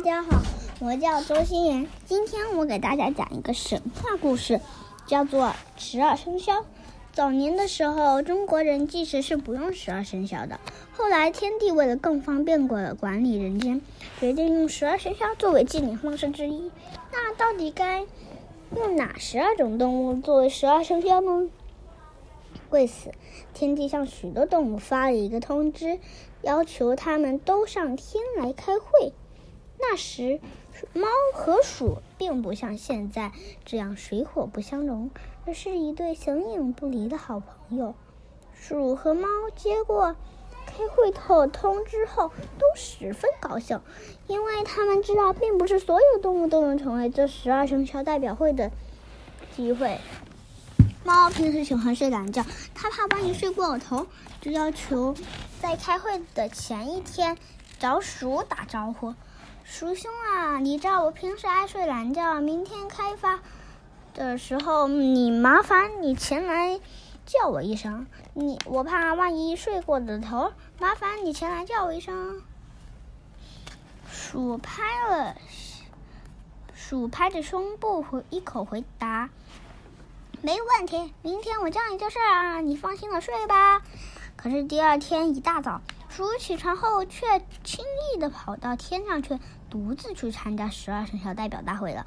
大家好，我叫周心妍。今天我给大家讲一个神话故事，叫做《十二生肖》。早年的时候，中国人计时是不用十二生肖的。后来，天帝为了更方便管管理人间，决定用十二生肖作为纪年方式之一。那到底该用哪十二种动物作为十二生肖呢？为此，天帝向许多动物发了一个通知，要求他们都上天来开会。那时，猫和鼠并不像现在这样水火不相容，而是一对形影不离的好朋友。鼠和猫接过开会后通知后，都十分高兴，因为他们知道，并不是所有动物都能成为这十二生肖代表会的机会。猫平时喜欢睡懒觉，它怕万一睡过头，就要求在开会的前一天找鼠打招呼。鼠兄啊，你知道我平时爱睡懒觉，明天开发的时候，你麻烦你前来叫我一声。你我怕万一睡过了头，麻烦你前来叫我一声。鼠拍了，鼠拍着胸部回一口回答：“没问题，明天我叫你就是啊，你放心的睡吧。”可是第二天一大早，鼠起床后却轻易的跑到天上去。独自去参加十二生肖代表大会了。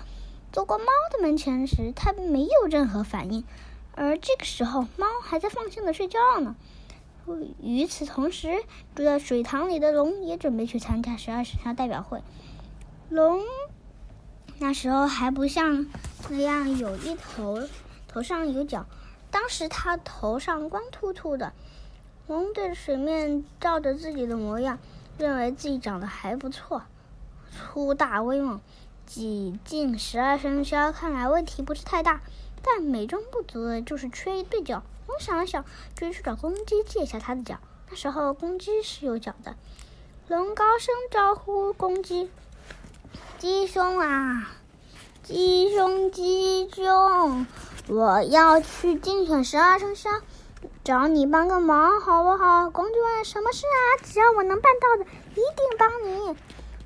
走过猫的门前时，它没有任何反应。而这个时候，猫还在放心的睡觉呢。与此同时，住在水塘里的龙也准备去参加十二生肖代表会。龙那时候还不像那样有一头，头上有角。当时它头上光秃秃的。龙对着水面照着自己的模样，认为自己长得还不错。粗大威猛，挤进十二生肖，看来问题不是太大。但美中不足的就是缺一对角。龙想了想，就去找公鸡借一下它的脚。那时候公鸡是有脚的。龙高声招呼公鸡：“鸡兄啊，鸡兄，鸡兄，我要去竞选十二生肖，找你帮个忙，好不好？”公鸡问：“什么事啊？只要我能办到的，一定帮你。”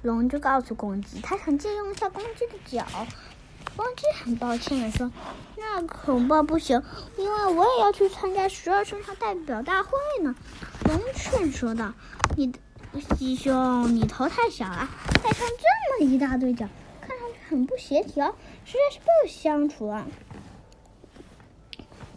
龙就告诉公鸡，他想借用一下公鸡的脚。公鸡很抱歉的说：“那恐怕不行，因为我也要去参加十二生肖代表大会呢。”龙劝说道：“你的鸡兄，你头太小了，带上这么一大对脚，看上去很不协调，实在是不相处啊。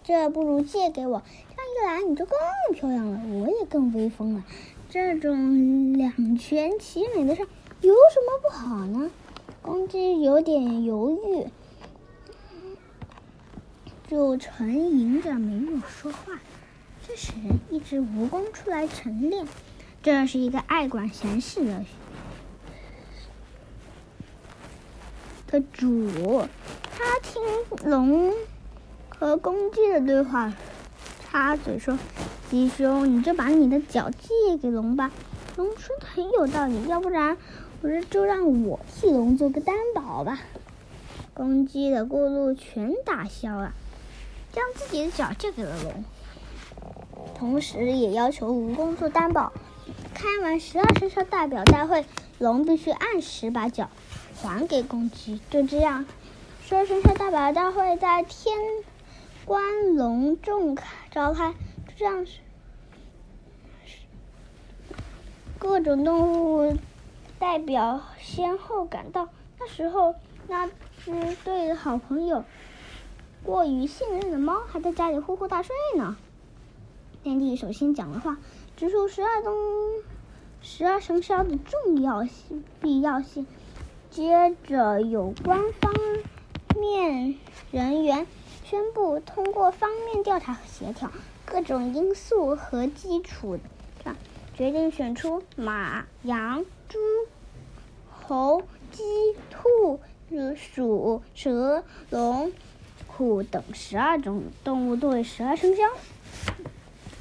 这不如借给我，这样一来你就更漂亮了，我也更威风了。这种两全其美的事。”有什么不好呢？公鸡有点犹豫，就沉吟着没有说话。这时，一只蜈蚣出来晨练。这是一个爱管闲事的的主。他听龙和公鸡的对话，插嘴说：“鸡兄，你就把你的脚借给龙吧。”龙说的很有道理，要不然。不是，就让我替龙做个担保吧。公鸡的过路全打消了，将自己的脚借给了龙，同时也要求蜈蚣做担保。开完十二生肖代表大会，龙必须按时把脚还给公鸡。就这样，十二生肖代表大会在天关隆重召开。就这样，各种动物。代表先后赶到，那时候那只对好朋友过于信任的猫还在家里呼呼大睡呢。天帝首先讲了话，指出十二中十二生肖的重要性、必要性。接着有关方面人员宣布，通过方面调查和协调各种因素和基础上，决定选出马、羊。猪、猴、鸡、兔、鼠、蛇、龙、虎等十二种动物作为十二生肖。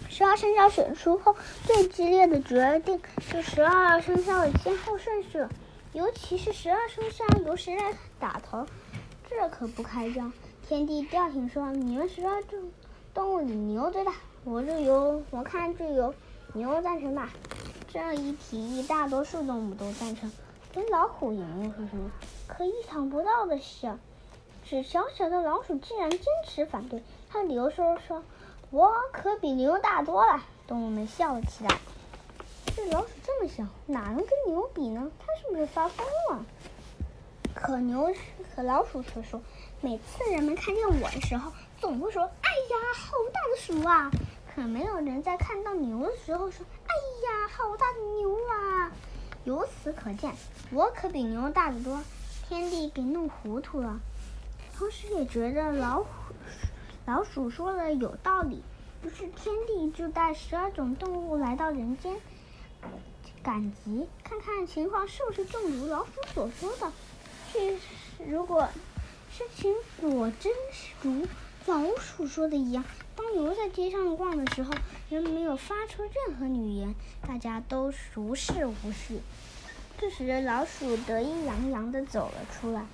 十二生肖选出后，最激烈的决定是十二生肖的先后顺序，尤其是十二生肖由谁来打头，这可不开张。天帝调停说：“你们十二种动物里牛最大，我就由我看就由牛赞成吧。”这样一提议，大多数动物都赞成。跟老虎赢了是什么？可意想不到的是，只小小的老鼠竟然坚持反对。他理由说说：“我可比牛大多了。”动物们笑了起来。这老鼠这么小，哪能跟牛比呢？它是不是发疯了？可牛可老鼠却说：“每次人们看见我的时候，总会说：‘哎呀，好大的鼠啊！’可没有人在看到牛的时候说：‘哎呀，好大的牛啊！’由此可见，我可比牛大得多。天帝给弄糊涂了，同时也觉得老虎老鼠说的有道理。于是天帝就带十二种动物来到人间，赶集，看看情况是不是正如老鼠所说的。是，如果事情果真如老鼠说的一样，当牛在街上逛的时候，人没有发出任何语言，大家都熟视无视。这时，老鼠得意洋洋地走了出来。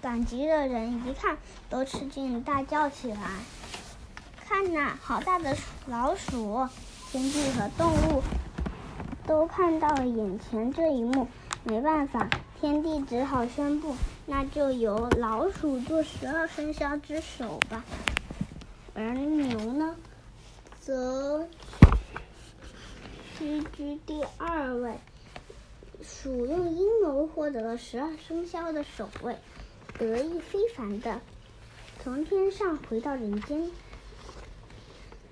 赶集的人一看，都吃惊，大叫起来：“看呐，好大的老鼠！”天地和动物都看到了眼前这一幕，没办法。天帝只好宣布，那就由老鼠做十二生肖之首吧。而牛呢，则屈居第二位。鼠用阴谋获得了十二生肖的首位，得意非凡的从天上回到人间。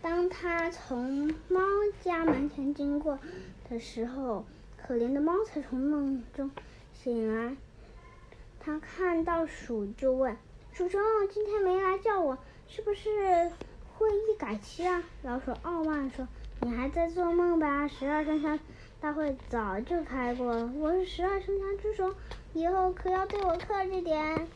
当他从猫家门前经过的时候，可怜的猫才从梦中。醒来，他看到鼠就问：“鼠兄，今天没来叫我，是不是会议改期啊？”老鼠傲慢说：“你还在做梦吧？十二生肖大会早就开过了，我是十二生肖之首，以后可要对我客气点。”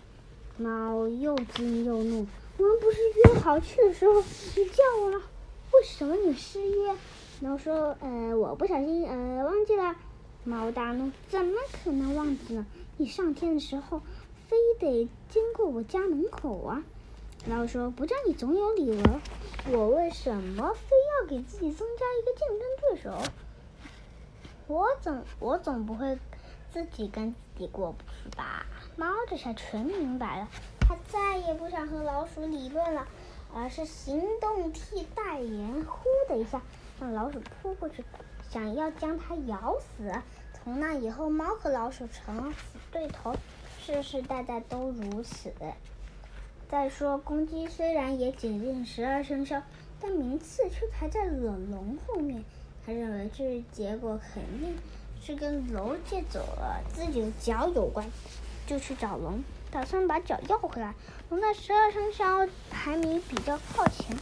猫又惊又怒：“我们不是约好去的时候你叫我了？为什么你失约？”猫说：“呃，我不小心，呃，忘记了。”猫大怒：“怎么可能忘记呢？你上天的时候，非得经过我家门口啊！”老鼠说：“不叫你总有理由，我为什么非要给自己增加一个竞争对手？我总我总不会自己跟自己过不去吧？”猫这下全明白了，它再也不想和老鼠理论了，而是行动替代言，呼的一下向老鼠扑过去。想要将它咬死。从那以后，猫和老鼠成了死对头，世世代代都如此。再说，公鸡虽然也挤进十二生肖，但名次却排在了龙后面。他认为这结果肯定是跟龙借走了自己的脚有关，就去找龙，打算把脚要回来。龙在十二生肖排名比较靠前，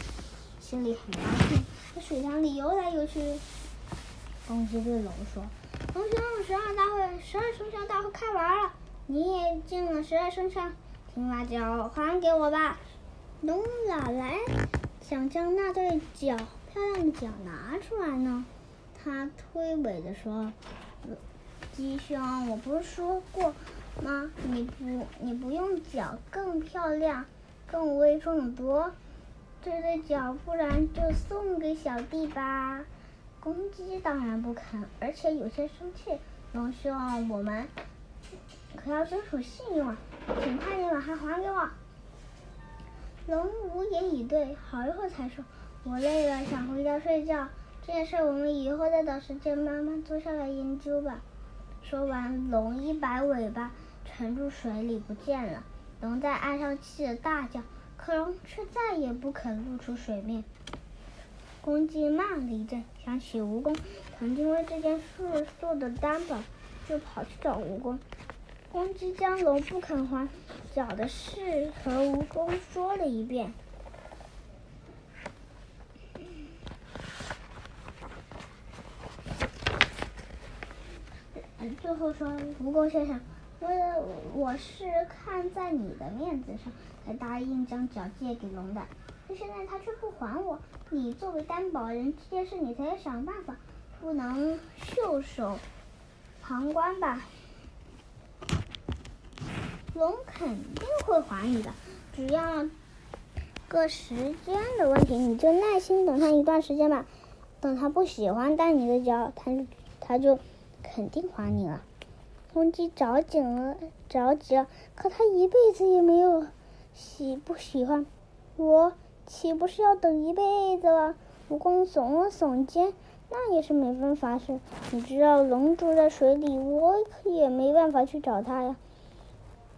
心里很高兴，在水塘里游来游去。公鸡对龙说：“龙兄，十二大会，十二生肖大会开完了，你也进了十二生肖，请把脚还给我吧。”龙哪来想将那对脚漂亮的脚拿出来呢？他推诿的说：“鸡兄，我不是说过吗？你不，你不用脚更漂亮、更威风的多。这对脚，不然就送给小弟吧。”公鸡当然不肯，而且有些生气。龙兄，我们可要遵守信用啊，请快点把它还给我。龙无言以对，好一会儿才说：“我累了，想回家睡觉。这件事我们以后再找时间慢慢坐下来研究吧。”说完，龙一摆尾巴，沉入水里不见了。龙在岸上气得大叫，可龙却再也不肯露出水面。公鸡慢了一阵，想起蜈蚣曾经为这件事做的担保，就跑去找蜈蚣。公鸡将龙不肯还脚的事和蜈蚣说了一遍。最后说：“蜈蚣先生，我我是看在你的面子上，才答应将脚借给龙的。”可现在他却不还我，你作为担保人，这件事你才要想办法，不能袖手旁观吧？龙肯定会还你的，只要个时间的问题，你就耐心等他一段时间吧。等他不喜欢戴你的脚，他他就肯定还你了。公鸡着急了，着急了，可他一辈子也没有喜不喜欢我，岂不是要等一辈子了？蜈蚣耸了耸肩，那也是没办法事。你知道龙住在水里，我也没办法去找他呀。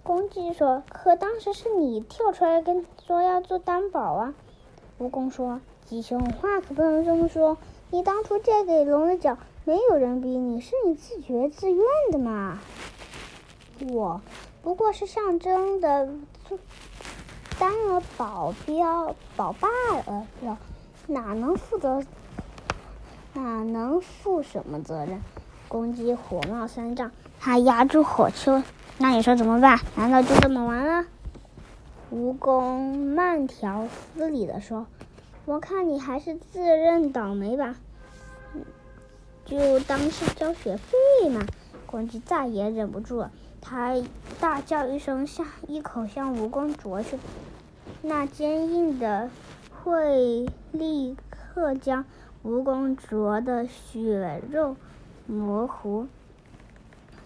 公鸡说：“可当时是你跳出来跟说要做担保啊。”蜈蚣说：“鸡兄，话可不能这么说。你当初借给龙的脚。”没有人逼你，是你自觉自愿的嘛。我不过是象征的做当了保镖、保罢了，哪能负责？哪能负什么责任？公鸡火冒三丈，它压住火球。那你说怎么办？难道就这么完了？蜈蚣慢条斯理的说：“我看你还是自认倒霉吧。”就当是交学费嘛！公鸡再也忍不住了，它大叫一声，向一口向蜈蚣啄去。那坚硬的喙立刻将蜈蚣啄的血肉模糊。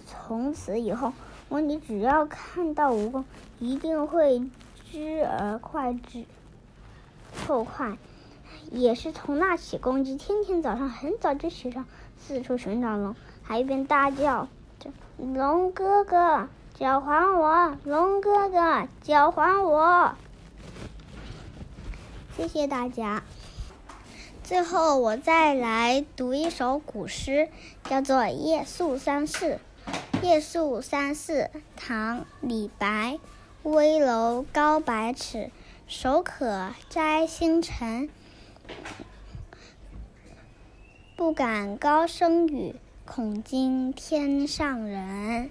从此以后，公鸡只要看到蜈蚣，一定会知而快之，后快。也是从那起，公鸡天天早上很早就起床。四处寻找龙，还一边大叫着：“龙哥哥，脚还我！龙哥哥，脚还我！”谢谢大家。最后，我再来读一首古诗，叫做《夜宿三寺》。夜宿三寺，唐·李白。危楼高百尺，手可摘星辰。不敢高声语，恐惊天上人。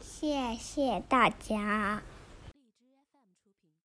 谢谢大家。